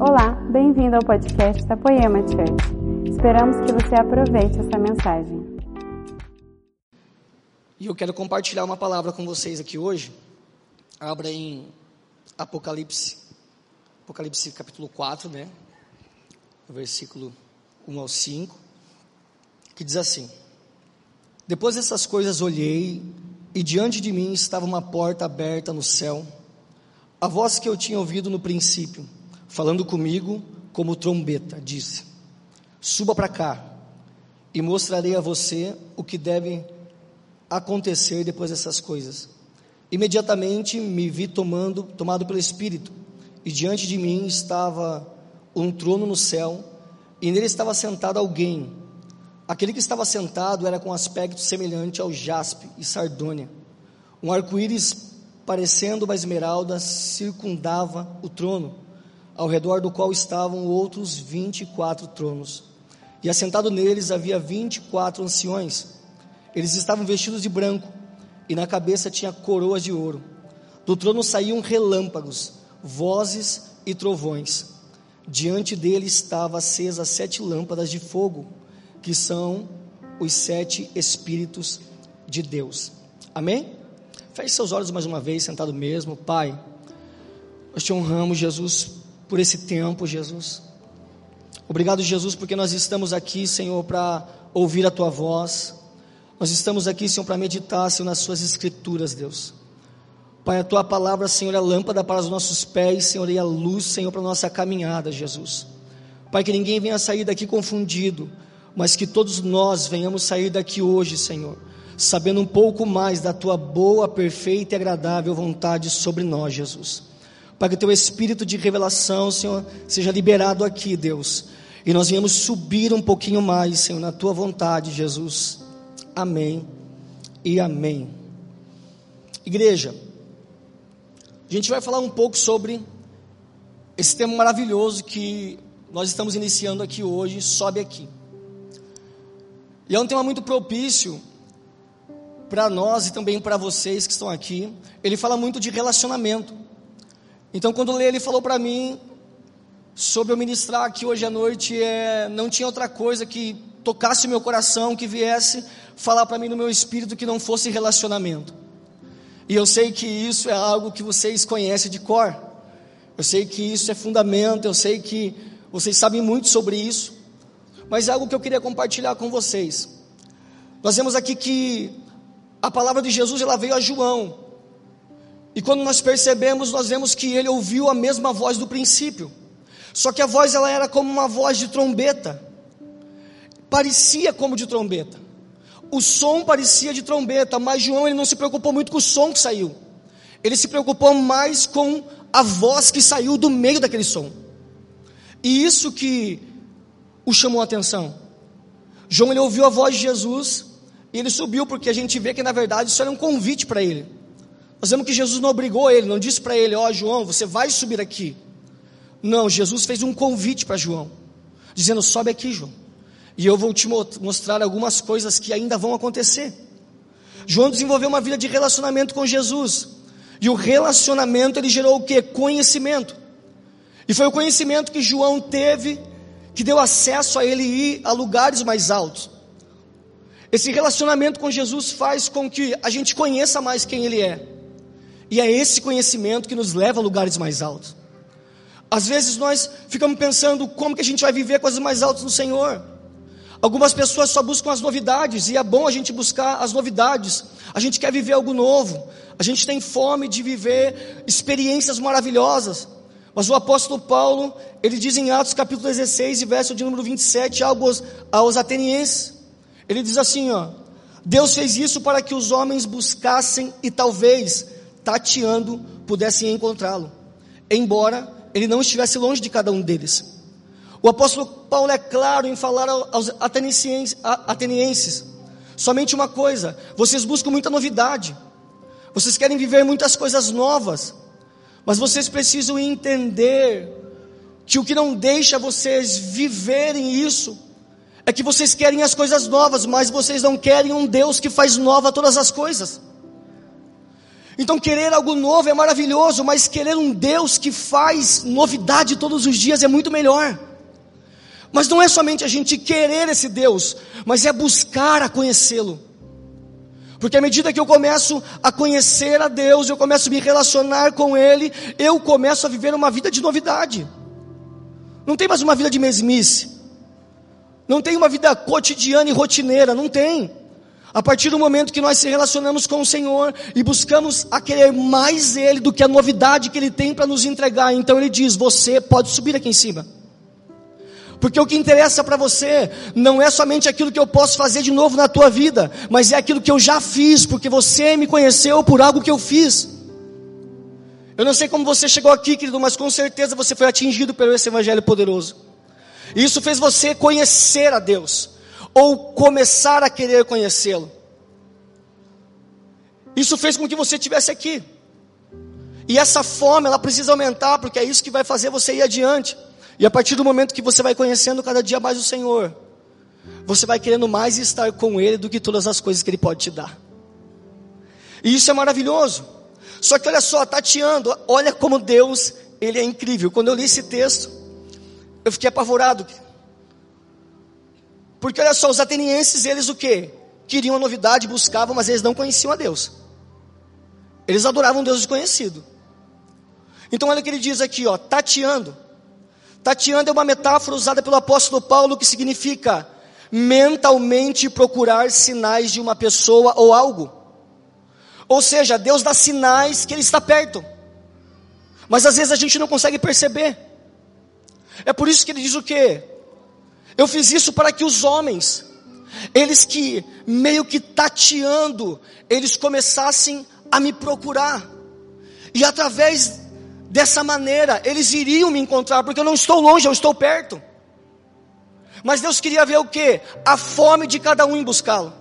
Olá, bem-vindo ao podcast da Poema Church. Esperamos que você aproveite essa mensagem. E eu quero compartilhar uma palavra com vocês aqui hoje. Abra em Apocalipse, Apocalipse capítulo 4, né? Versículo 1 ao 5, que diz assim: Depois dessas coisas olhei, e diante de mim estava uma porta aberta no céu. A voz que eu tinha ouvido no princípio, falando comigo como trombeta, disse: Suba para cá e mostrarei a você o que deve acontecer depois dessas coisas. Imediatamente me vi tomando, tomado pelo Espírito, e diante de mim estava um trono no céu, e nele estava sentado alguém. Aquele que estava sentado era com aspecto semelhante ao jaspe e sardônia. Um arco-íris parecendo uma esmeralda circundava o trono, ao redor do qual estavam outros vinte e quatro tronos. E assentado neles havia vinte e quatro anciões. Eles estavam vestidos de branco, e na cabeça tinha coroas de ouro. Do trono saíam relâmpagos, vozes e trovões. Diante dele estava acesas sete lâmpadas de fogo, que são os sete Espíritos de Deus. Amém? Feche seus olhos mais uma vez, sentado mesmo. Pai, nós te honramos, Jesus, por esse tempo, Jesus. Obrigado, Jesus, porque nós estamos aqui, Senhor, para ouvir a tua voz. Nós estamos aqui, Senhor, para meditar, Senhor, nas Suas Escrituras, Deus. Pai, a Tua palavra, Senhor, é lâmpada para os nossos pés, Senhor, e a luz, Senhor, para a nossa caminhada, Jesus. Pai, que ninguém venha sair daqui confundido, mas que todos nós venhamos sair daqui hoje, Senhor, sabendo um pouco mais da Tua boa, perfeita e agradável vontade sobre nós, Jesus. Pai, que o Teu Espírito de revelação, Senhor, seja liberado aqui, Deus, e nós venhamos subir um pouquinho mais, Senhor, na Tua vontade, Jesus. Amém e amém. Igreja, a gente vai falar um pouco sobre esse tema maravilhoso que nós estamos iniciando aqui hoje, sobe aqui. E é um tema muito propício para nós e também para vocês que estão aqui. Ele fala muito de relacionamento. Então, quando ele falou para mim sobre eu ministrar aqui hoje à noite, é, não tinha outra coisa que tocasse meu coração, que viesse falar para mim no meu espírito que não fosse relacionamento. E eu sei que isso é algo que vocês conhecem de cor. Eu sei que isso é fundamento, eu sei que vocês sabem muito sobre isso. Mas é algo que eu queria compartilhar com vocês. Nós vemos aqui que a palavra de Jesus ela veio a João. E quando nós percebemos, nós vemos que ele ouviu a mesma voz do princípio. Só que a voz ela era como uma voz de trombeta. Parecia como de trombeta. O som parecia de trombeta, mas João ele não se preocupou muito com o som que saiu. Ele se preocupou mais com a voz que saiu do meio daquele som. E isso que o chamou a atenção. João ele ouviu a voz de Jesus e ele subiu porque a gente vê que na verdade isso era um convite para ele. Nós vemos que Jesus não obrigou ele, não disse para ele: Ó oh, João, você vai subir aqui. Não, Jesus fez um convite para João, dizendo: Sobe aqui, João e eu vou te mostrar algumas coisas que ainda vão acontecer. João desenvolveu uma vida de relacionamento com Jesus. E o relacionamento ele gerou o que? Conhecimento. E foi o conhecimento que João teve que deu acesso a ele ir a lugares mais altos. Esse relacionamento com Jesus faz com que a gente conheça mais quem ele é. E é esse conhecimento que nos leva a lugares mais altos. Às vezes nós ficamos pensando como que a gente vai viver coisas mais altas no Senhor. Algumas pessoas só buscam as novidades, e é bom a gente buscar as novidades. A gente quer viver algo novo, a gente tem fome de viver experiências maravilhosas. Mas o apóstolo Paulo, ele diz em Atos capítulo 16, verso de número 27, algo aos, aos atenienses. Ele diz assim: ó, Deus fez isso para que os homens buscassem e talvez, tateando, pudessem encontrá-lo, embora ele não estivesse longe de cada um deles. O apóstolo Paulo é claro em falar aos atenienses, somente uma coisa: vocês buscam muita novidade, vocês querem viver muitas coisas novas, mas vocês precisam entender que o que não deixa vocês viverem isso é que vocês querem as coisas novas, mas vocês não querem um Deus que faz nova todas as coisas. Então, querer algo novo é maravilhoso, mas querer um Deus que faz novidade todos os dias é muito melhor. Mas não é somente a gente querer esse Deus, mas é buscar a conhecê-lo. Porque à medida que eu começo a conhecer a Deus, eu começo a me relacionar com Ele, eu começo a viver uma vida de novidade. Não tem mais uma vida de mesmice. Não tem uma vida cotidiana e rotineira, não tem. A partir do momento que nós se relacionamos com o Senhor e buscamos a querer mais Ele do que a novidade que Ele tem para nos entregar, então Ele diz: Você pode subir aqui em cima. Porque o que interessa para você não é somente aquilo que eu posso fazer de novo na tua vida, mas é aquilo que eu já fiz, porque você me conheceu por algo que eu fiz. Eu não sei como você chegou aqui, querido, mas com certeza você foi atingido pelo esse evangelho poderoso. E isso fez você conhecer a Deus, ou começar a querer conhecê-lo. Isso fez com que você estivesse aqui. E essa fome, ela precisa aumentar, porque é isso que vai fazer você ir adiante. E a partir do momento que você vai conhecendo cada dia mais o Senhor, você vai querendo mais estar com Ele do que todas as coisas que Ele pode te dar. E isso é maravilhoso. Só que olha só, tateando, olha como Deus, Ele é incrível. Quando eu li esse texto, eu fiquei apavorado. Porque olha só, os atenienses, eles o que? Queriam a novidade, buscavam, mas eles não conheciam a Deus. Eles adoravam um Deus desconhecido. Então olha o que ele diz aqui, ó, tateando. Tateando é uma metáfora usada pelo apóstolo Paulo que significa mentalmente procurar sinais de uma pessoa ou algo. Ou seja, Deus dá sinais que Ele está perto, mas às vezes a gente não consegue perceber. É por isso que ele diz o que? Eu fiz isso para que os homens, eles que meio que tateando, eles começassem a me procurar, e através Dessa maneira, eles iriam me encontrar, porque eu não estou longe, eu estou perto. Mas Deus queria ver o que? A fome de cada um em buscá-lo.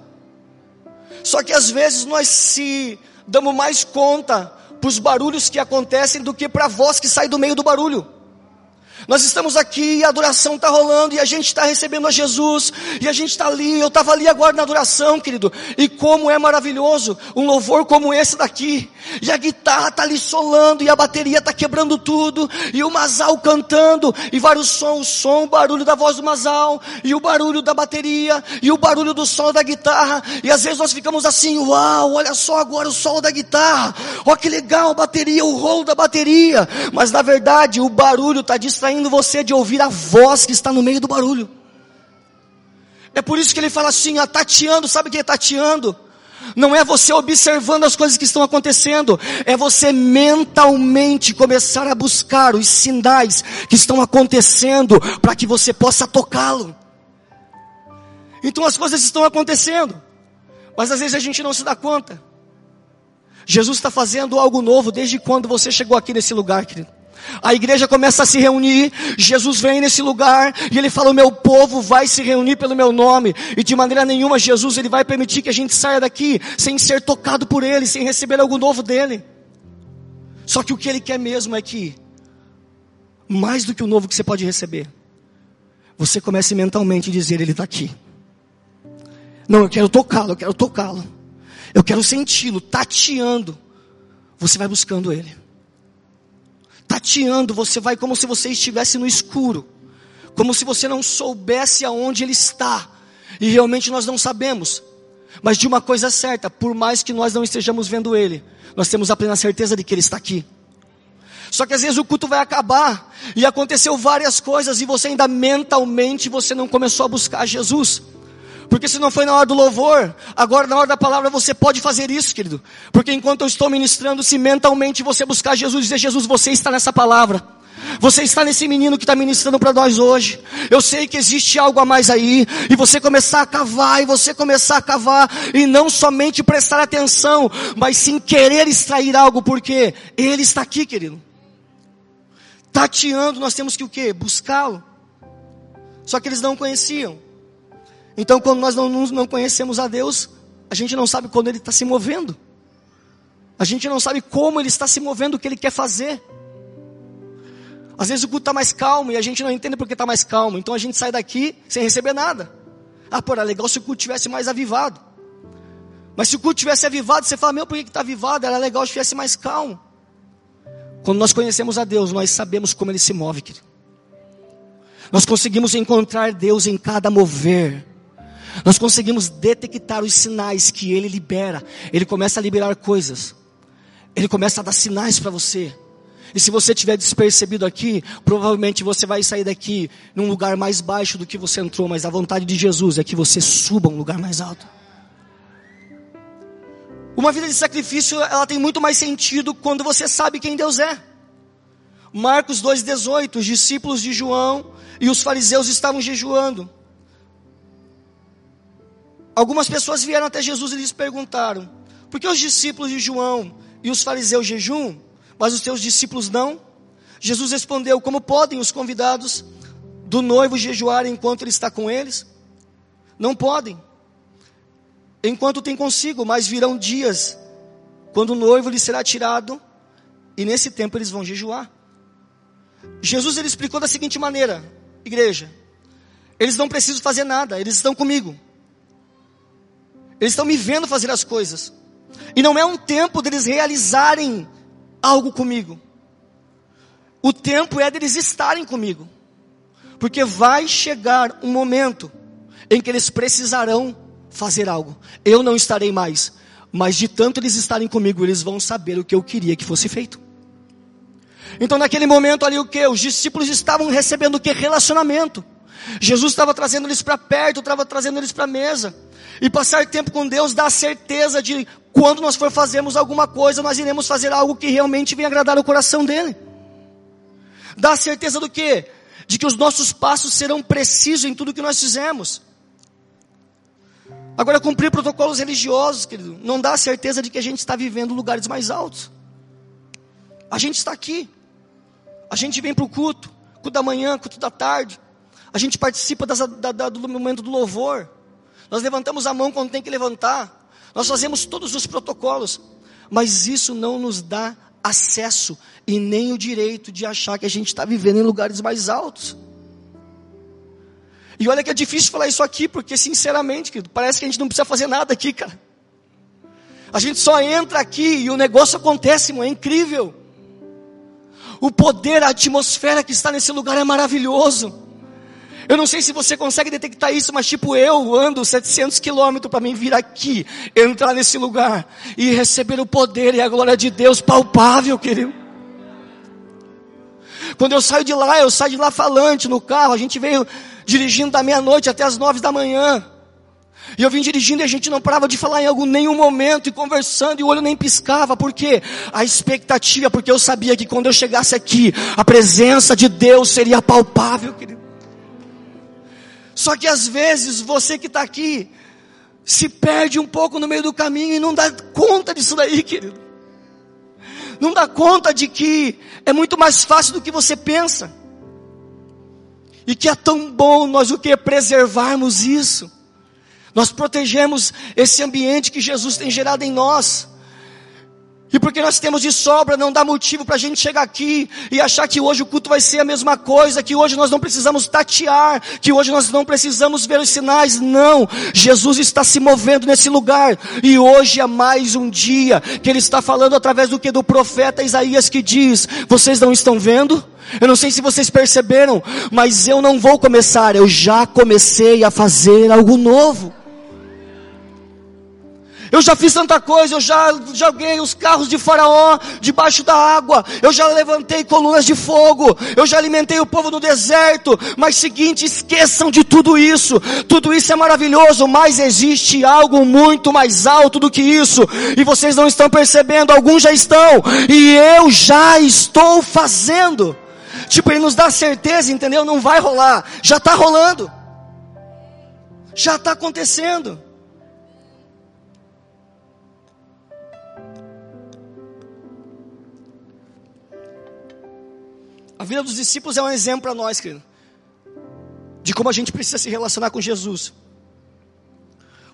Só que às vezes nós se damos mais conta para os barulhos que acontecem do que para a voz que sai do meio do barulho. Nós estamos aqui e a adoração está rolando e a gente está recebendo a Jesus e a gente está ali. Eu estava ali agora na adoração, querido. E como é maravilhoso um louvor como esse daqui. E a guitarra está ali solando e a bateria está quebrando tudo e o Mazal cantando e vários sons, o som, o barulho da voz do Mazal e o barulho da bateria e o barulho do sol da guitarra. E às vezes nós ficamos assim, uau, olha só agora o sol da guitarra. Olha que legal a bateria, o rolo da bateria. Mas na verdade o barulho está distraindo distraindo você de ouvir a voz que está no meio do barulho. É por isso que ele fala assim, ó, tateando, sabe o que é tateando? Não é você observando as coisas que estão acontecendo, é você mentalmente começar a buscar os sinais que estão acontecendo para que você possa tocá-lo. Então as coisas estão acontecendo, mas às vezes a gente não se dá conta. Jesus está fazendo algo novo desde quando você chegou aqui nesse lugar, querido. A igreja começa a se reunir, Jesus vem nesse lugar e ele fala: "O meu povo vai se reunir pelo meu nome". E de maneira nenhuma Jesus ele vai permitir que a gente saia daqui sem ser tocado por ele, sem receber algo novo dele. Só que o que ele quer mesmo é que mais do que o novo que você pode receber, você comece mentalmente a dizer: Ele está aqui. Não, eu quero tocá-lo, eu quero tocá-lo. Eu quero senti-lo, tateando. Você vai buscando Ele tateando, você vai como se você estivesse no escuro, como se você não soubesse aonde ele está, e realmente nós não sabemos. Mas de uma coisa certa, por mais que nós não estejamos vendo ele, nós temos a plena certeza de que ele está aqui. Só que às vezes o culto vai acabar e aconteceu várias coisas e você ainda mentalmente você não começou a buscar Jesus. Porque se não foi na hora do louvor, agora na hora da palavra você pode fazer isso, querido. Porque enquanto eu estou ministrando, se mentalmente você buscar Jesus e dizer, Jesus, você está nessa palavra. Você está nesse menino que está ministrando para nós hoje. Eu sei que existe algo a mais aí. E você começar a cavar, e você começar a cavar, e não somente prestar atenção, mas sim querer extrair algo, porque Ele está aqui, querido. Tateando, nós temos que o quê? Buscá-lo. Só que eles não conheciam. Então, quando nós não, não conhecemos a Deus, a gente não sabe quando Ele está se movendo. A gente não sabe como Ele está se movendo, o que Ele quer fazer. Às vezes o culto está mais calmo e a gente não entende porque está mais calmo. Então a gente sai daqui sem receber nada. Ah, pô, era legal se o culto tivesse mais avivado. Mas se o culto tivesse avivado, você fala, meu, por que está avivado? Era legal se estivesse mais calmo. Quando nós conhecemos a Deus, nós sabemos como Ele se move, querido. Nós conseguimos encontrar Deus em cada mover. Nós conseguimos detectar os sinais que Ele libera. Ele começa a liberar coisas. Ele começa a dar sinais para você. E se você tiver despercebido aqui, provavelmente você vai sair daqui num lugar mais baixo do que você entrou, mas a vontade de Jesus é que você suba um lugar mais alto. Uma vida de sacrifício, ela tem muito mais sentido quando você sabe quem Deus é. Marcos 2,18, os discípulos de João e os fariseus estavam jejuando. Algumas pessoas vieram até Jesus e lhes perguntaram: por que os discípulos de João e os fariseus jejum, mas os teus discípulos não? Jesus respondeu: Como podem os convidados do noivo jejuar enquanto ele está com eles? Não podem enquanto tem consigo, mas virão dias quando o noivo lhe será tirado e nesse tempo eles vão jejuar. Jesus ele explicou da seguinte maneira, igreja: eles não precisam fazer nada, eles estão comigo. Eles estão me vendo fazer as coisas. E não é um tempo deles realizarem algo comigo. O tempo é deles estarem comigo. Porque vai chegar um momento em que eles precisarão fazer algo. Eu não estarei mais, mas de tanto eles estarem comigo, eles vão saber o que eu queria que fosse feito. Então, naquele momento ali, o que? Os discípulos estavam recebendo o que? Relacionamento. Jesus estava trazendo eles para perto, estava trazendo eles para a mesa. E passar tempo com Deus dá a certeza de quando nós for fazermos alguma coisa, nós iremos fazer algo que realmente venha agradar o coração dele. Dá a certeza do que? De que os nossos passos serão precisos em tudo que nós fizemos. Agora, cumprir protocolos religiosos, querido, não dá a certeza de que a gente está vivendo lugares mais altos. A gente está aqui. A gente vem para o culto, culto da manhã, culto da tarde. A gente participa das, da, da, do momento do louvor. Nós levantamos a mão quando tem que levantar. Nós fazemos todos os protocolos. Mas isso não nos dá acesso e nem o direito de achar que a gente está vivendo em lugares mais altos. E olha que é difícil falar isso aqui, porque sinceramente, querido, parece que a gente não precisa fazer nada aqui, cara. A gente só entra aqui e o negócio acontece, irmão, é incrível. O poder, a atmosfera que está nesse lugar é maravilhoso. Eu não sei se você consegue detectar isso, mas tipo eu ando 700 quilômetros para mim vir aqui, entrar nesse lugar e receber o poder e a glória de Deus palpável, querido. Quando eu saio de lá, eu saio de lá falante no carro, a gente veio dirigindo da meia-noite até as nove da manhã. E eu vim dirigindo e a gente não parava de falar em algum nenhum momento e conversando e o olho nem piscava, porque a expectativa, porque eu sabia que quando eu chegasse aqui, a presença de Deus seria palpável, querido. Só que às vezes você que está aqui se perde um pouco no meio do caminho e não dá conta disso daí, querido. Não dá conta de que é muito mais fácil do que você pensa. E que é tão bom nós o que? Preservarmos isso. Nós protegemos esse ambiente que Jesus tem gerado em nós. E porque nós temos de sobra, não dá motivo para a gente chegar aqui e achar que hoje o culto vai ser a mesma coisa, que hoje nós não precisamos tatear, que hoje nós não precisamos ver os sinais. Não, Jesus está se movendo nesse lugar. E hoje é mais um dia que Ele está falando através do que? Do profeta Isaías que diz: Vocês não estão vendo? Eu não sei se vocês perceberam, mas eu não vou começar, eu já comecei a fazer algo novo. Eu já fiz tanta coisa, eu já joguei os carros de Faraó debaixo da água, eu já levantei colunas de fogo, eu já alimentei o povo no deserto. Mas seguinte, esqueçam de tudo isso, tudo isso é maravilhoso, mas existe algo muito mais alto do que isso, e vocês não estão percebendo, alguns já estão, e eu já estou fazendo. Tipo, ele nos dá certeza, entendeu? Não vai rolar, já está rolando, já está acontecendo. A vida dos discípulos é um exemplo para nós, querido, de como a gente precisa se relacionar com Jesus,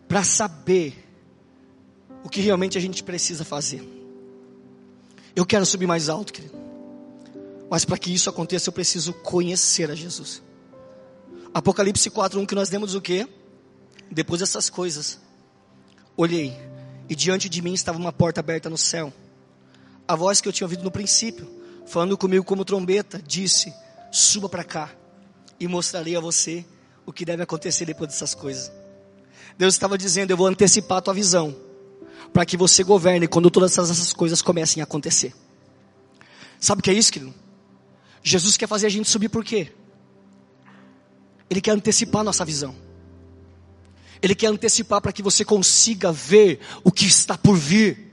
para saber o que realmente a gente precisa fazer. Eu quero subir mais alto, querido, mas para que isso aconteça eu preciso conhecer a Jesus. Apocalipse 4:1 que nós demos o quê? Depois dessas coisas, olhei e diante de mim estava uma porta aberta no céu. A voz que eu tinha ouvido no princípio, falando comigo como trombeta, disse: Suba para cá e mostrarei a você o que deve acontecer depois dessas coisas. Deus estava dizendo: Eu vou antecipar a tua visão, para que você governe quando todas essas coisas comecem a acontecer. Sabe o que é isso, querido? Jesus quer fazer a gente subir por quê? Ele quer antecipar a nossa visão. Ele quer antecipar para que você consiga ver o que está por vir.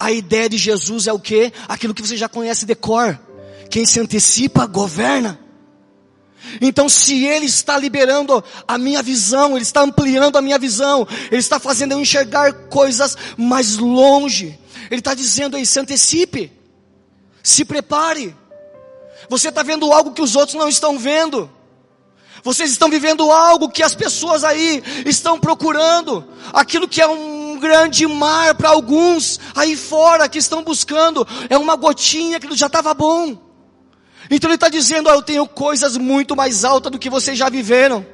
A ideia de Jesus é o que? Aquilo que você já conhece de cor. Quem se antecipa, governa. Então, se Ele está liberando a minha visão, Ele está ampliando a minha visão, Ele está fazendo eu enxergar coisas mais longe, Ele está dizendo aí, se antecipe, se prepare. Você está vendo algo que os outros não estão vendo. Vocês estão vivendo algo que as pessoas aí estão procurando, aquilo que é um grande mar para alguns aí fora que estão buscando, é uma gotinha que já estava bom. Então ele está dizendo: oh, Eu tenho coisas muito mais altas do que vocês já viveram.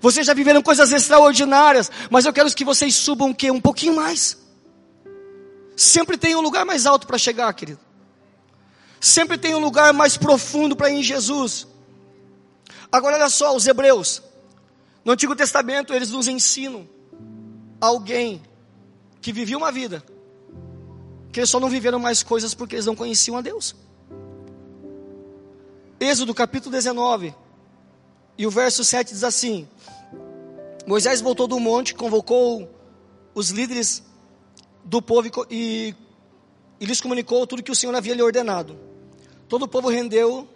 Vocês já viveram coisas extraordinárias, mas eu quero que vocês subam o quê? Um pouquinho mais. Sempre tem um lugar mais alto para chegar, querido. Sempre tem um lugar mais profundo para ir em Jesus. Agora olha só, os hebreus. No Antigo Testamento eles nos ensinam alguém que vivia uma vida que eles só não viveram mais coisas porque eles não conheciam a Deus. Êxodo capítulo 19 e o verso 7 diz assim: Moisés voltou do monte, convocou os líderes do povo e, e lhes comunicou tudo que o Senhor havia lhe ordenado. Todo o povo rendeu,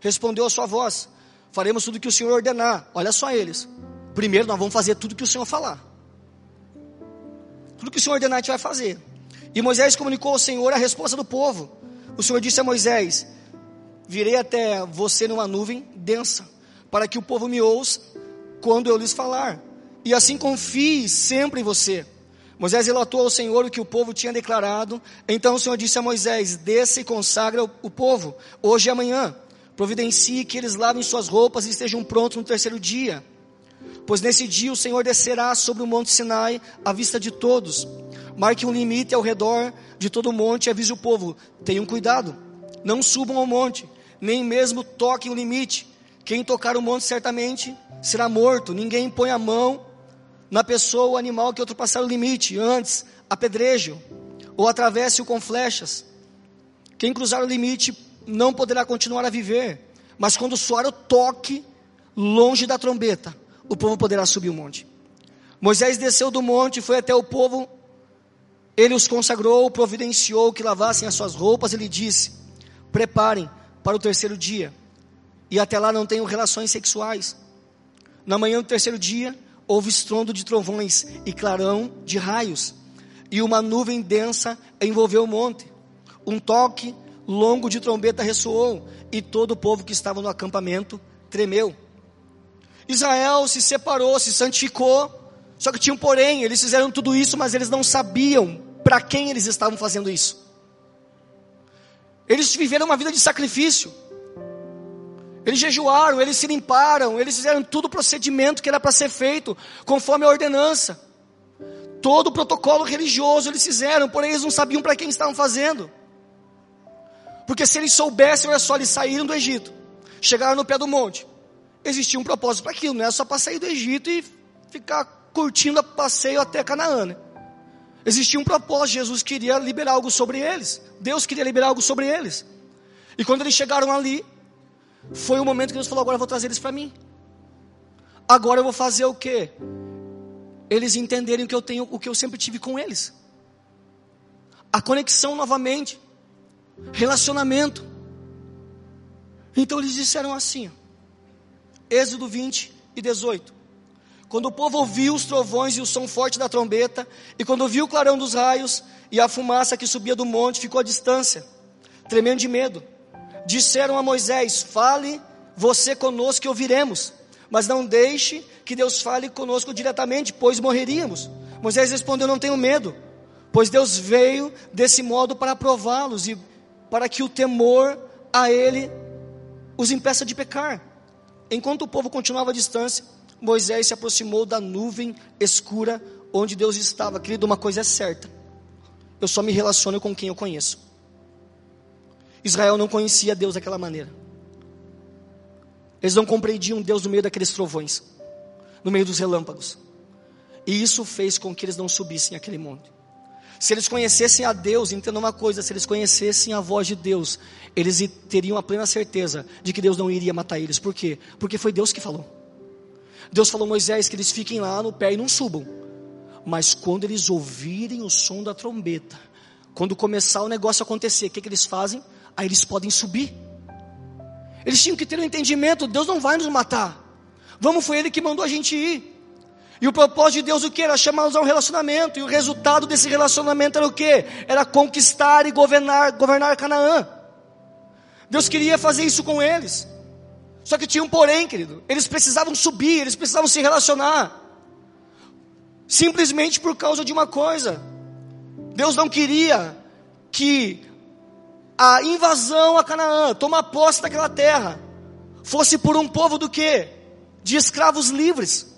respondeu a sua voz faremos tudo que o Senhor ordenar. Olha só eles. Primeiro nós vamos fazer tudo que o Senhor falar. Tudo que o Senhor ordenar a gente vai fazer. E Moisés comunicou ao Senhor a resposta do povo. O Senhor disse a Moisés: Virei até você numa nuvem densa, para que o povo me ouça quando eu lhes falar. E assim confie sempre em você. Moisés relatou ao Senhor o que o povo tinha declarado. Então o Senhor disse a Moisés: Desça e consagra o povo, hoje e amanhã Providencie que eles lavem suas roupas e estejam prontos no terceiro dia. Pois nesse dia o Senhor descerá sobre o monte Sinai à vista de todos. Marque um limite ao redor de todo o monte e avise o povo: tenham cuidado, não subam ao monte, nem mesmo toquem o limite. Quem tocar o monte certamente será morto. Ninguém põe a mão na pessoa ou animal que ultrapassar o limite. Antes, apedreje ou atravesse-o com flechas. Quem cruzar o limite não poderá continuar a viver, mas quando soar o toque, longe da trombeta, o povo poderá subir o monte. Moisés desceu do monte, foi até o povo, ele os consagrou, providenciou que lavassem as suas roupas, ele disse: Preparem para o terceiro dia, e até lá não tenham relações sexuais. Na manhã do terceiro dia, houve estrondo de trovões e clarão de raios, e uma nuvem densa envolveu o monte. Um toque longo de trombeta ressoou, e todo o povo que estava no acampamento tremeu. Israel se separou, se santificou, só que tinha um porém, eles fizeram tudo isso, mas eles não sabiam para quem eles estavam fazendo isso. Eles viveram uma vida de sacrifício. Eles jejuaram, eles se limparam, eles fizeram todo o procedimento que era para ser feito, conforme a ordenança. Todo o protocolo religioso eles fizeram, porém eles não sabiam para quem estavam fazendo. Porque se eles soubessem, olha só, eles saíram do Egito, chegaram no pé do monte. Existia um propósito para aquilo, não é só para sair do Egito e ficar curtindo o passeio até Canaã. Né? Existia um propósito, Jesus queria liberar algo sobre eles. Deus queria liberar algo sobre eles. E quando eles chegaram ali, foi o momento que Deus falou: agora eu vou trazer eles para mim. Agora eu vou fazer o quê? Eles entenderem o que eu tenho, o que eu sempre tive com eles. A conexão novamente relacionamento. Então eles disseram assim, Êxodo 20 e 18. Quando o povo ouviu os trovões e o som forte da trombeta, e quando ouviu o clarão dos raios e a fumaça que subia do monte, ficou à distância, tremendo de medo. Disseram a Moisés: Fale você conosco que ouviremos, mas não deixe que Deus fale conosco diretamente, pois morreríamos. Moisés respondeu: Não tenho medo, pois Deus veio desse modo para prová-los e para que o temor a ele os impeça de pecar. Enquanto o povo continuava à distância, Moisés se aproximou da nuvem escura onde Deus estava. Querido, uma coisa é certa: eu só me relaciono com quem eu conheço. Israel não conhecia Deus daquela maneira. Eles não compreendiam Deus no meio daqueles trovões, no meio dos relâmpagos. E isso fez com que eles não subissem aquele monte. Se eles conhecessem a Deus, entenda uma coisa: se eles conhecessem a voz de Deus, eles teriam a plena certeza de que Deus não iria matar eles. Por quê? Porque foi Deus que falou. Deus falou a Moisés que eles fiquem lá no pé e não subam. Mas quando eles ouvirem o som da trombeta, quando começar o negócio a acontecer, o que, que eles fazem? Aí eles podem subir. Eles tinham que ter um entendimento: Deus não vai nos matar. Vamos, foi Ele que mandou a gente ir. E o propósito de Deus o que? Era chamá-los a um relacionamento. E o resultado desse relacionamento era o que? Era conquistar e governar, governar Canaã. Deus queria fazer isso com eles. Só que tinha um porém, querido. Eles precisavam subir, eles precisavam se relacionar. Simplesmente por causa de uma coisa. Deus não queria que a invasão a Canaã, tomar posse daquela terra, fosse por um povo do que? De escravos livres.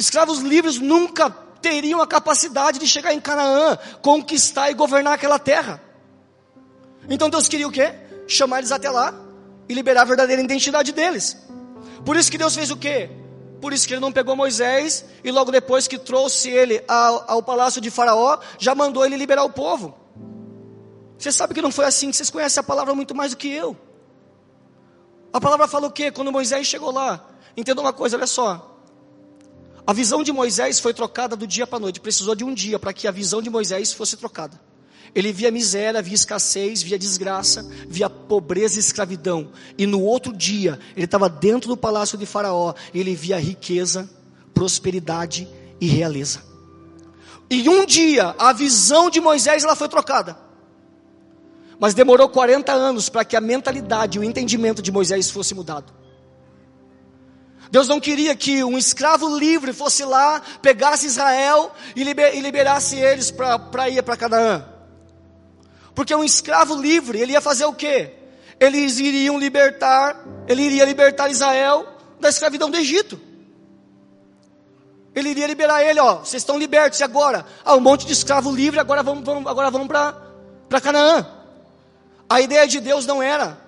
Escravos livres nunca teriam a capacidade de chegar em Canaã, conquistar e governar aquela terra. Então Deus queria o quê? Chamar eles até lá e liberar a verdadeira identidade deles. Por isso que Deus fez o quê? Por isso que ele não pegou Moisés e logo depois que trouxe ele ao, ao palácio de Faraó, já mandou ele liberar o povo. Você sabe que não foi assim, vocês conhecem a palavra muito mais do que eu. A palavra fala o quê? Quando Moisés chegou lá, entenda uma coisa, olha só. A visão de Moisés foi trocada do dia para a noite. Precisou de um dia para que a visão de Moisés fosse trocada. Ele via miséria, via escassez, via desgraça, via pobreza e escravidão. E no outro dia, ele estava dentro do palácio de Faraó. E ele via riqueza, prosperidade e realeza. E um dia, a visão de Moisés ela foi trocada. Mas demorou 40 anos para que a mentalidade, o entendimento de Moisés fosse mudado. Deus não queria que um escravo livre fosse lá, pegasse Israel e, liber, e liberasse eles para ir para Canaã. Porque um escravo livre, ele ia fazer o quê? Eles iriam libertar, ele iria libertar Israel da escravidão do Egito. Ele iria liberar ele, ó, vocês estão libertos, e agora? Ah, um monte de escravo livre, agora vamos, vamos agora vamos para Canaã. A ideia de Deus não era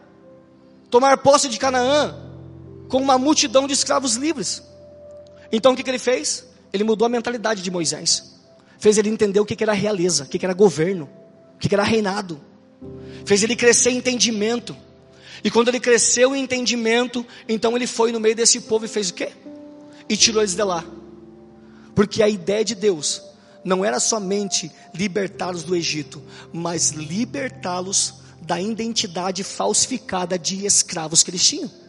tomar posse de Canaã, com uma multidão de escravos livres. Então o que, que ele fez? Ele mudou a mentalidade de Moisés. Fez ele entender o que, que era realeza, o que, que era governo, o que, que era reinado. Fez ele crescer em entendimento. E quando ele cresceu em entendimento, então ele foi no meio desse povo e fez o quê? E tirou eles de lá. Porque a ideia de Deus não era somente libertá-los do Egito, mas libertá-los da identidade falsificada de escravos que eles tinham.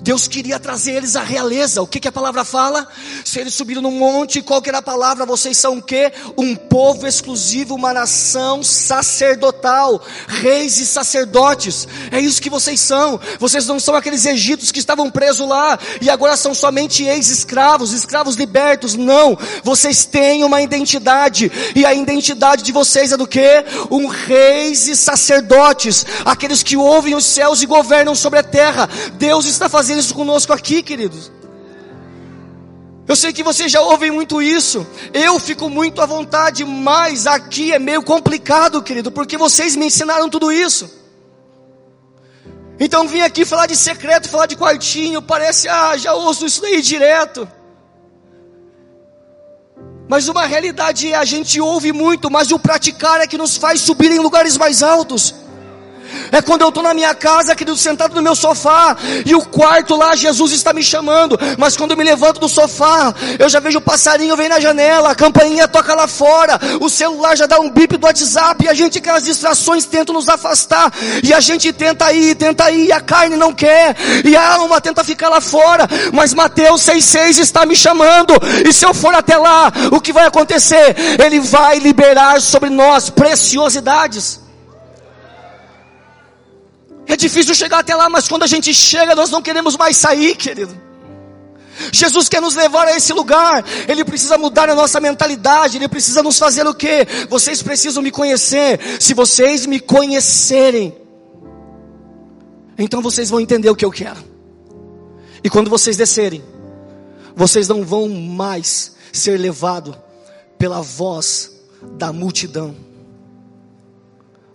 Deus queria trazer eles à realeza. O que, que a palavra fala? Se eles subiram no monte, qual que era a palavra? Vocês são o quê? Um povo exclusivo, uma nação sacerdotal, reis e sacerdotes. É isso que vocês são. Vocês não são aqueles egípcios que estavam presos lá e agora são somente ex-escravos, escravos libertos. Não. Vocês têm uma identidade e a identidade de vocês é do quê? Um reis e sacerdotes, aqueles que ouvem os céus e governam sobre a terra. Deus está fazer isso conosco aqui, queridos. Eu sei que vocês já ouvem muito isso. Eu fico muito à vontade, mas aqui é meio complicado, querido, porque vocês me ensinaram tudo isso. Então vim aqui falar de secreto, falar de quartinho, parece, ah, já ouço isso daí direto. Mas uma realidade é a gente ouve muito, mas o praticar é que nos faz subir em lugares mais altos. É quando eu estou na minha casa, querido, sentado no meu sofá, e o quarto lá, Jesus está me chamando. Mas quando eu me levanto do sofá, eu já vejo o passarinho vem na janela, a campainha toca lá fora, o celular já dá um bip do WhatsApp, e a gente, aquelas distrações, tentam nos afastar, e a gente tenta ir, tenta ir, e a carne não quer, e a alma tenta ficar lá fora. Mas Mateus 6,6 está me chamando, e se eu for até lá, o que vai acontecer? Ele vai liberar sobre nós preciosidades. É difícil chegar até lá, mas quando a gente chega, nós não queremos mais sair, querido. Jesus quer nos levar a esse lugar, Ele precisa mudar a nossa mentalidade, Ele precisa nos fazer o quê? Vocês precisam me conhecer, se vocês me conhecerem, então vocês vão entender o que eu quero. E quando vocês descerem, vocês não vão mais ser levados pela voz da multidão.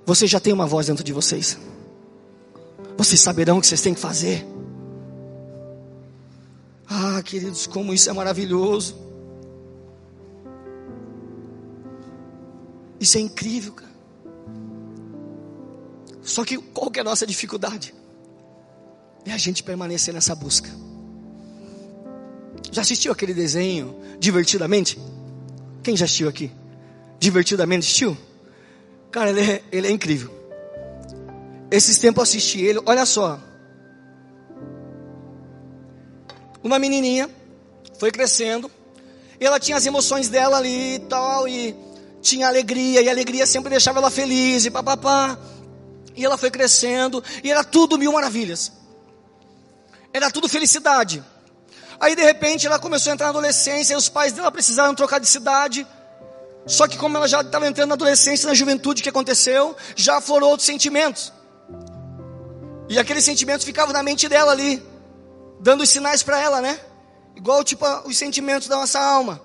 Vocês já têm uma voz dentro de vocês. Vocês saberão o que vocês têm que fazer. Ah, queridos, como isso é maravilhoso. Isso é incrível, cara. Só que qual que é a nossa dificuldade? É a gente permanecer nessa busca. Já assistiu aquele desenho divertidamente? Quem já assistiu aqui? Divertidamente assistiu? Cara, ele é, ele é incrível. Esses tempos assisti ele, olha só. Uma menininha foi crescendo, e ela tinha as emoções dela ali e tal, e tinha alegria, e a alegria sempre deixava ela feliz, e papapá. E ela foi crescendo, e era tudo mil maravilhas. Era tudo felicidade. Aí de repente ela começou a entrar na adolescência, e os pais dela precisaram trocar de cidade. Só que como ela já estava entrando na adolescência, na juventude, o que aconteceu? Já aflorou outros sentimentos. E aqueles sentimentos ficavam na mente dela ali, dando os sinais para ela, né? Igual tipo os sentimentos da nossa alma.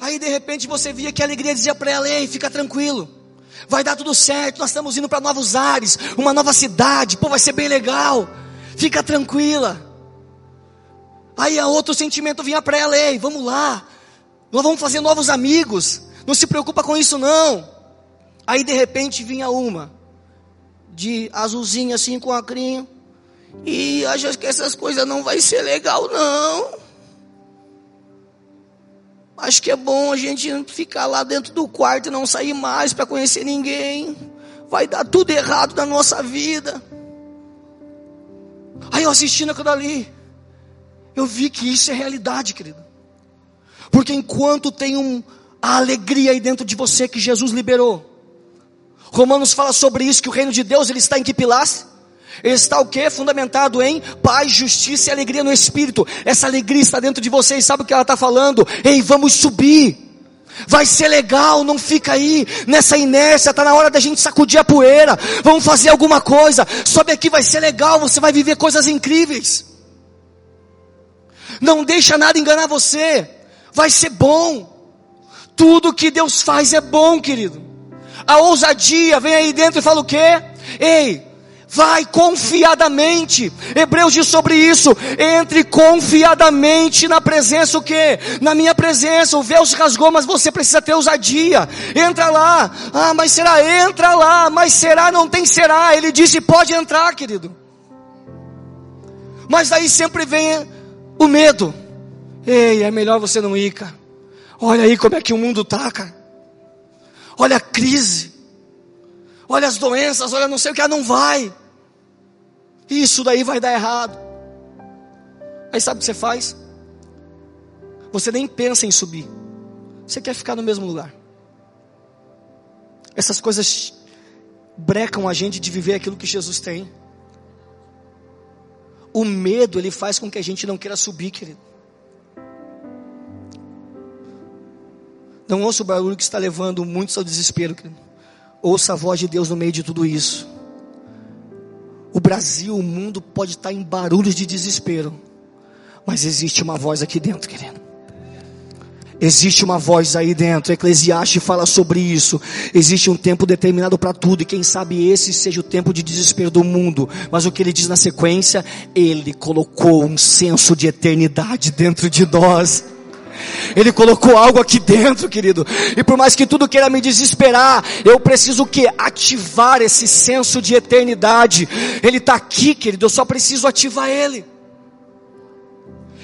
Aí de repente você via que a alegria dizia para ela: "Ei, fica tranquilo. Vai dar tudo certo. Nós estamos indo para novos ares, uma nova cidade. Pô, vai ser bem legal. Fica tranquila." Aí a outro sentimento vinha para ela: "Ei, vamos lá. Nós vamos fazer novos amigos. Não se preocupa com isso não." Aí de repente vinha uma de azulzinha assim com a crinha. E acho que essas coisas não vai ser legal não. Acho que é bom a gente ficar lá dentro do quarto e não sair mais para conhecer ninguém. Vai dar tudo errado na nossa vida. Aí eu assistindo aquilo ali, eu vi que isso é realidade, querido. Porque enquanto tem um, a alegria aí dentro de você que Jesus liberou, Romanos fala sobre isso, que o reino de Deus ele está em que pilares? Ele está o que? Fundamentado em paz, justiça e alegria no Espírito. Essa alegria está dentro de vocês. Sabe o que ela está falando? Ei, vamos subir. Vai ser legal, não fica aí nessa inércia, está na hora da gente sacudir a poeira. Vamos fazer alguma coisa. Sobe aqui, vai ser legal, você vai viver coisas incríveis. Não deixa nada enganar você. Vai ser bom. Tudo que Deus faz é bom, querido. A ousadia vem aí dentro e fala o quê? Ei, vai confiadamente. Hebreus diz sobre isso. Entre confiadamente na presença o quê? Na minha presença. O véu se rasgou, mas você precisa ter ousadia. Entra lá. Ah, mas será? Entra lá. Mas será? Não tem será. Ele disse: pode entrar, querido. Mas daí sempre vem o medo. Ei, é melhor você não ir, cara. Olha aí como é que o mundo tá, cara. Olha a crise. Olha as doenças, olha não sei o que, ah, não vai. Isso daí vai dar errado. Aí sabe o que você faz? Você nem pensa em subir. Você quer ficar no mesmo lugar. Essas coisas brecam a gente de viver aquilo que Jesus tem. O medo, ele faz com que a gente não queira subir, querido. Não ouça o barulho que está levando muitos ao desespero, querido. Ouça a voz de Deus no meio de tudo isso. O Brasil, o mundo pode estar em barulhos de desespero, mas existe uma voz aqui dentro, querido. Existe uma voz aí dentro, Eclesiastes fala sobre isso. Existe um tempo determinado para tudo, e quem sabe esse seja o tempo de desespero do mundo. Mas o que ele diz na sequência? Ele colocou um senso de eternidade dentro de nós. Ele colocou algo aqui dentro, querido. E por mais que tudo queira me desesperar, eu preciso que ativar esse senso de eternidade. Ele está aqui, querido. Eu só preciso ativar ele.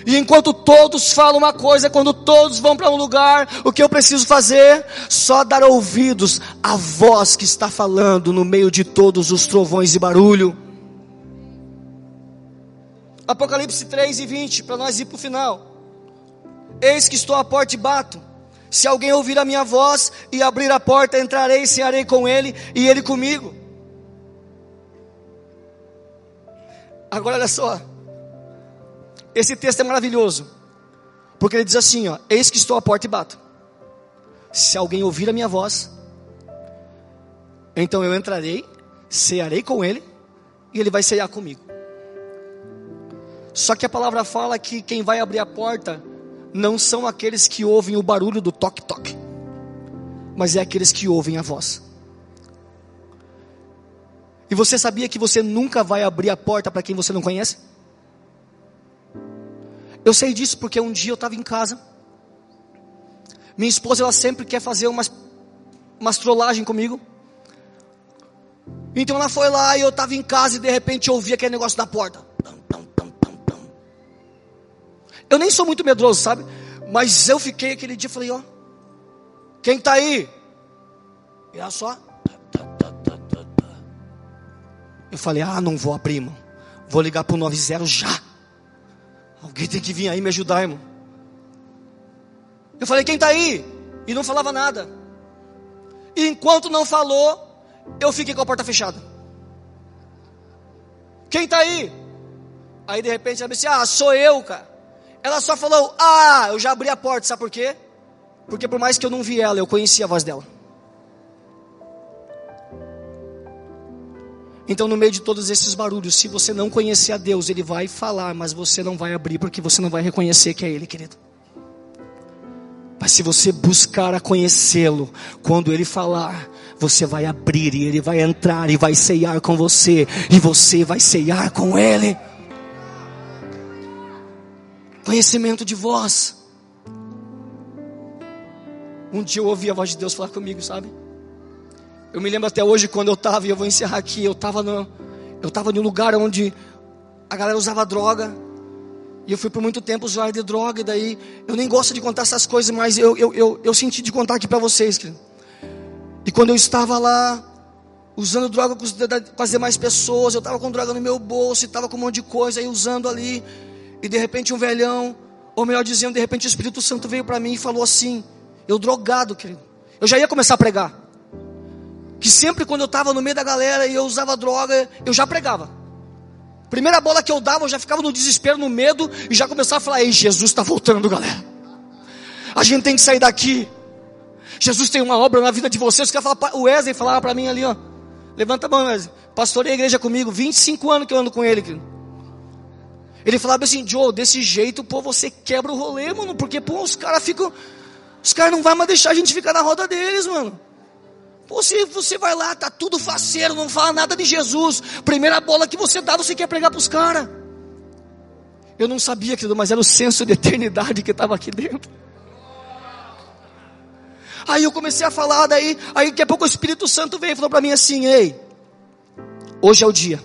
E enquanto todos falam uma coisa, quando todos vão para um lugar, o que eu preciso fazer? Só dar ouvidos à voz que está falando no meio de todos os trovões e barulho. Apocalipse 3 e 20, para nós ir para o final. Eis que estou à porta e bato. Se alguém ouvir a minha voz e abrir a porta, entrarei e cearei com ele e ele comigo. Agora olha só. Esse texto é maravilhoso. Porque ele diz assim, ó: Eis que estou à porta e bato. Se alguém ouvir a minha voz, então eu entrarei, cearei com ele e ele vai cear comigo. Só que a palavra fala que quem vai abrir a porta não são aqueles que ouvem o barulho do toque-toque, mas é aqueles que ouvem a voz. E você sabia que você nunca vai abrir a porta para quem você não conhece? Eu sei disso porque um dia eu estava em casa. Minha esposa ela sempre quer fazer umas, umas trollagem comigo. Então ela foi lá e eu estava em casa e de repente eu ouvi aquele negócio da porta. Eu nem sou muito medroso, sabe? Mas eu fiquei aquele dia, falei, ó, quem está aí? E ela só. Eu falei, ah, não vou abrir, irmão. Vou ligar para o 90 já. Alguém tem que vir aí me ajudar, irmão. Eu falei, quem está aí? E não falava nada. E enquanto não falou, eu fiquei com a porta fechada. Quem está aí? Aí de repente ela disse, ah, sou eu, cara. Ela só falou, ah, eu já abri a porta, sabe por quê? Porque por mais que eu não vi ela, eu conhecia a voz dela. Então, no meio de todos esses barulhos, se você não conhecer a Deus, Ele vai falar, mas você não vai abrir, porque você não vai reconhecer que é Ele, querido. Mas se você buscar a conhecê-lo, quando Ele falar, você vai abrir e Ele vai entrar e vai ceiar com você, e você vai ceiar com Ele. Conhecimento de voz. Um dia eu ouvi a voz de Deus falar comigo, sabe? Eu me lembro até hoje quando eu estava, e eu vou encerrar aqui, eu estava no, eu estava em um lugar onde a galera usava droga. E eu fui por muito tempo usuário de droga, e daí eu nem gosto de contar essas coisas, mas eu, eu, eu, eu senti de contar aqui para vocês. Querido. E quando eu estava lá, usando droga com, com as demais pessoas, eu estava com droga no meu bolso, estava com um monte de coisa aí usando ali, e de repente um velhão, ou melhor dizendo, de repente o Espírito Santo veio para mim e falou assim: Eu drogado, querido. Eu já ia começar a pregar que sempre quando eu estava no meio da galera e eu usava droga, eu já pregava. Primeira bola que eu dava, eu já ficava no desespero, no medo, e já começava a falar: Ei, Jesus está voltando, galera. A gente tem que sair daqui. Jesus tem uma obra na vida de vocês. O Wesley falava para mim ali, ó. Levanta a mão, Wesley. Pastorei a igreja comigo, 25 anos que eu ando com ele. Querido. Ele falava assim, Joe, desse jeito, pô, você quebra o rolê, mano, porque, pô, os caras ficam. Os caras não vão mais deixar a gente ficar na roda deles, mano. Você, você vai lá, tá tudo faceiro, não fala nada de Jesus. Primeira bola que você dá, você quer pregar para os caras. Eu não sabia, querido, mas era o senso de eternidade que estava aqui dentro. Aí eu comecei a falar, daí, aí daqui a pouco o Espírito Santo veio e falou para mim assim: Ei, hoje é o dia.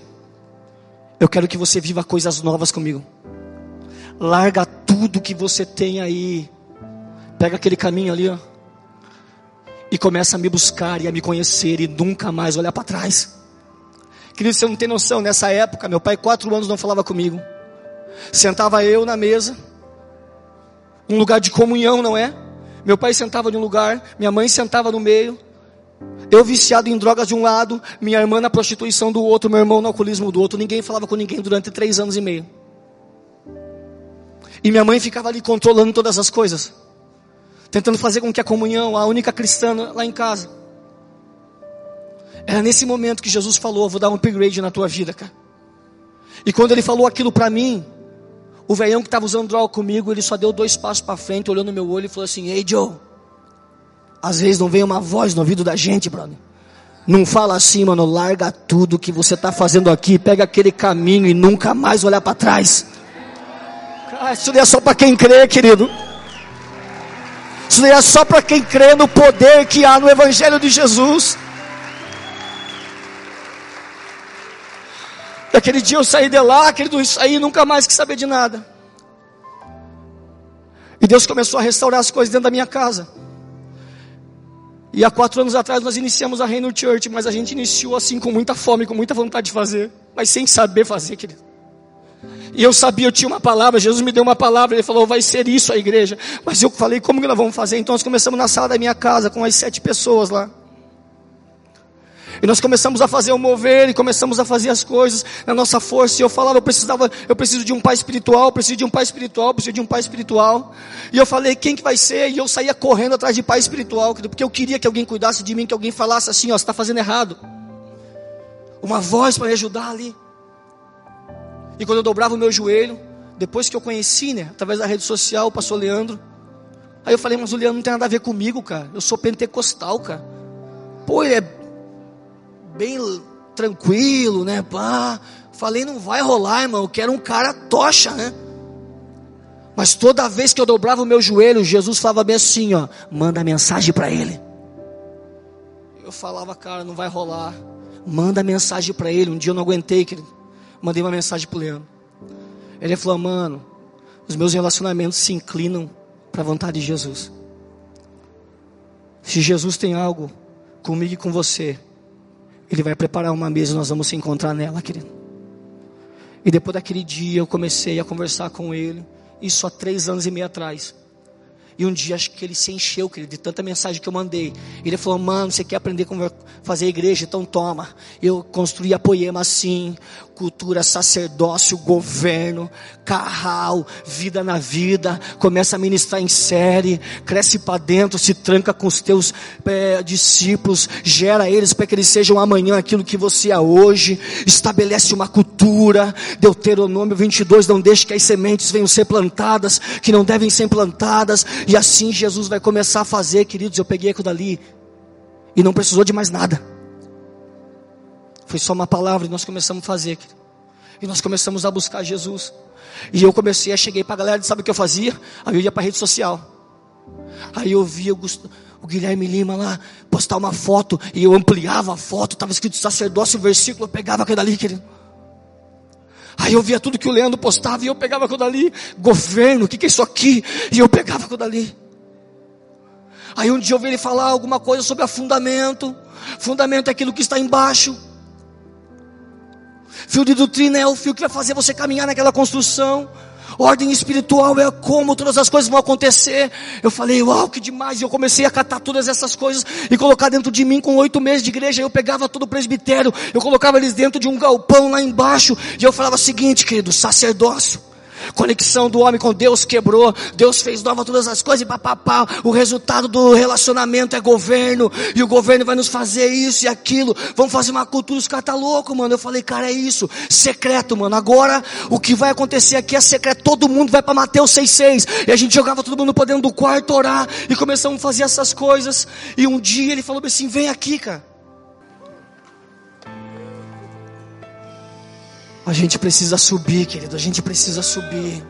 Eu quero que você viva coisas novas comigo. Larga tudo que você tem aí. Pega aquele caminho ali, ó e começa a me buscar e a me conhecer e nunca mais olhar para trás. Querido, você não tem noção, nessa época, meu pai, quatro anos, não falava comigo. Sentava eu na mesa, um lugar de comunhão, não é? Meu pai sentava em um lugar, minha mãe sentava no meio. Eu viciado em drogas de um lado, minha irmã na prostituição do outro, meu irmão no alcoolismo do outro. Ninguém falava com ninguém durante três anos e meio. E minha mãe ficava ali controlando todas as coisas tentando fazer com que a comunhão, a única cristã lá em casa. Era nesse momento que Jesus falou: Vou dar um upgrade na tua vida, cara. E quando ele falou aquilo para mim, o velhão que estava usando droga comigo, ele só deu dois passos para frente, olhou no meu olho e falou assim: Ei, Joe, às vezes não vem uma voz no ouvido da gente, brother. Não fala assim, mano, larga tudo que você está fazendo aqui, pega aquele caminho e nunca mais olhar para trás. Cara, isso é só para quem crê, querido. Isso é só para quem crê no poder que há no Evangelho de Jesus. Daquele dia eu saí de lá, querido, saí nunca mais quis saber de nada. E Deus começou a restaurar as coisas dentro da minha casa. E há quatro anos atrás nós iniciamos a Reino Church, mas a gente iniciou assim com muita fome, com muita vontade de fazer, mas sem saber fazer, querido. E eu sabia, eu tinha uma palavra, Jesus me deu uma palavra, ele falou, vai ser isso a igreja. Mas eu falei, como que nós vamos fazer? Então nós começamos na sala da minha casa, com as sete pessoas lá. E nós começamos a fazer o mover e começamos a fazer as coisas na nossa força. E eu falava, eu precisava, eu preciso de um pai espiritual, preciso de um pai espiritual, preciso de um pai espiritual. E eu falei, quem que vai ser? E eu saía correndo atrás de pai espiritual, porque eu queria que alguém cuidasse de mim, que alguém falasse assim, ó, você está fazendo errado. Uma voz para me ajudar ali. E quando eu dobrava o meu joelho, depois que eu conheci, né, através da rede social, o pastor Leandro. Aí eu falei, mas o Leandro não tem nada a ver comigo, cara. Eu sou pentecostal, cara. Pô, ele é bem tranquilo, né? Pá. Falei, não vai rolar, irmão. Eu quero um cara tocha, né? Mas toda vez que eu dobrava o meu joelho, Jesus falava bem assim, ó, manda mensagem para ele. Eu falava, cara, não vai rolar. Manda mensagem para ele. Um dia eu não aguentei, querido. Mandei uma mensagem pro Leandro. Ele falou, mano, os meus relacionamentos se inclinam para a vontade de Jesus. Se Jesus tem algo comigo e com você, Ele vai preparar uma mesa e nós vamos se encontrar nela, querido. E depois daquele dia eu comecei a conversar com ele, isso há três anos e meio atrás. E um dia acho que ele se encheu, querido, de tanta mensagem que eu mandei. Ele falou, mano, você quer aprender como fazer igreja? Então toma. Eu construí a poema assim, cultura, sacerdócio, governo, carral, vida na vida, começa a ministrar em série, cresce para dentro, se tranca com os teus é, discípulos, gera eles para que eles sejam amanhã aquilo que você é hoje, estabelece uma cultura, Deuteronômio 22, não deixe que as sementes venham ser plantadas, que não devem ser plantadas, e assim Jesus vai começar a fazer, queridos, eu peguei aquilo dali, e não precisou de mais nada, foi só uma palavra e nós começamos a fazer. E nós começamos a buscar Jesus. E eu comecei a cheguei para a galera, sabe o que eu fazia? Aí eu ia para a rede social. Aí eu via o, Guilherme Lima lá postar uma foto e eu ampliava a foto, estava escrito sacerdócio, versículo, eu pegava aquilo dali, querido. Aí eu via tudo que o Leandro postava e eu pegava aquilo dali. Governo, o que, que é isso aqui? E eu pegava aquilo dali. Aí um dia eu vi ele falar alguma coisa sobre a fundamento. Fundamento é aquilo que está embaixo. Fio de doutrina é o fio que vai fazer você caminhar naquela construção. Ordem espiritual é como todas as coisas vão acontecer. Eu falei, uau, que demais. E eu comecei a catar todas essas coisas e colocar dentro de mim com oito meses de igreja. Eu pegava todo o presbitério, eu colocava eles dentro de um galpão lá embaixo. E eu falava o seguinte, querido, sacerdócio. Conexão do homem com Deus quebrou. Deus fez nova todas as coisas e papapá. O resultado do relacionamento é governo. E o governo vai nos fazer isso e aquilo. Vamos fazer uma cultura. Os caras tá louco, mano. Eu falei, cara, é isso. Secreto, mano. Agora, o que vai acontecer aqui é secreto. Todo mundo vai para Mateus 6,6. E a gente jogava todo mundo para dentro do quarto orar. E começamos a fazer essas coisas. E um dia ele falou assim: vem aqui, cara. A gente precisa subir, querido. A gente precisa subir.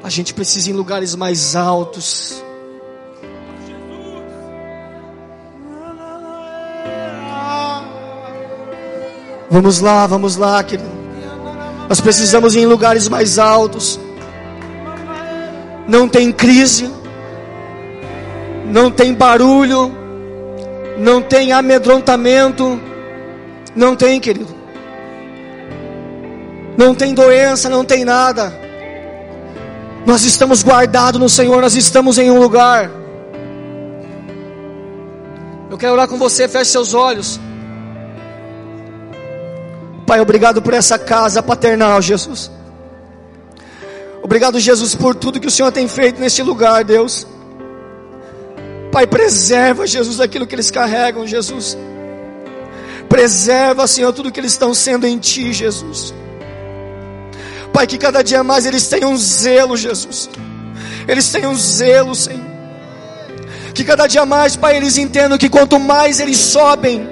A gente precisa ir em lugares mais altos. Vamos lá, vamos lá, querido. Nós precisamos ir em lugares mais altos. Não tem crise, não tem barulho, não tem amedrontamento não tem, querido. Não tem doença, não tem nada. Nós estamos guardados no Senhor, nós estamos em um lugar. Eu quero orar com você, feche seus olhos. Pai, obrigado por essa casa paternal, Jesus. Obrigado, Jesus, por tudo que o Senhor tem feito neste lugar, Deus. Pai, preserva, Jesus, aquilo que eles carregam, Jesus. Preserva, Senhor, tudo que eles estão sendo em Ti, Jesus. Pai, que cada dia mais eles tenham zelo, Jesus. Eles tenham zelo, Senhor. Que cada dia mais, Pai, eles entendam que quanto mais eles sobem,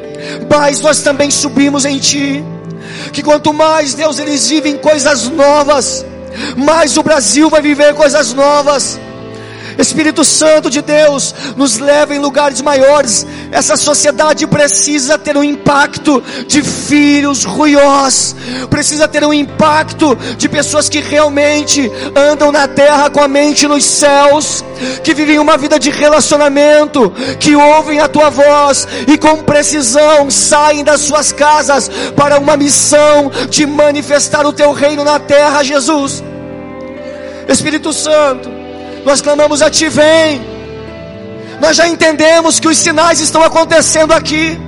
mais nós também subimos em Ti. Que quanto mais, Deus, eles vivem coisas novas, mais o Brasil vai viver coisas novas. Espírito Santo de Deus, nos leva em lugares maiores. Essa sociedade precisa ter um impacto de filhos ruiós, precisa ter um impacto de pessoas que realmente andam na terra com a mente nos céus, que vivem uma vida de relacionamento, que ouvem a tua voz e com precisão saem das suas casas para uma missão de manifestar o teu reino na terra, Jesus. Espírito Santo, nós clamamos a Ti, vem. Nós já entendemos que os sinais estão acontecendo aqui.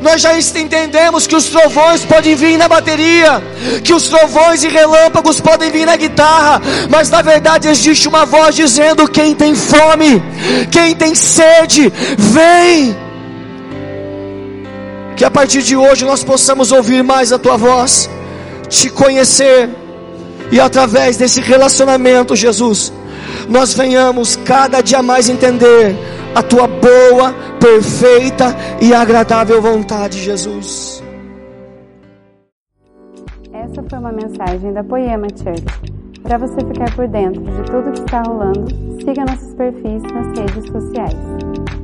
Nós já entendemos que os trovões podem vir na bateria, que os trovões e relâmpagos podem vir na guitarra, mas na verdade existe uma voz dizendo: quem tem fome, quem tem sede, vem. Que a partir de hoje nós possamos ouvir mais a tua voz te conhecer e através desse relacionamento, Jesus, nós venhamos cada dia mais entender a tua boa, perfeita e agradável vontade, Jesus. Essa foi uma mensagem da Poema Church. Para você ficar por dentro de tudo que está rolando, siga nossos perfis nas redes sociais.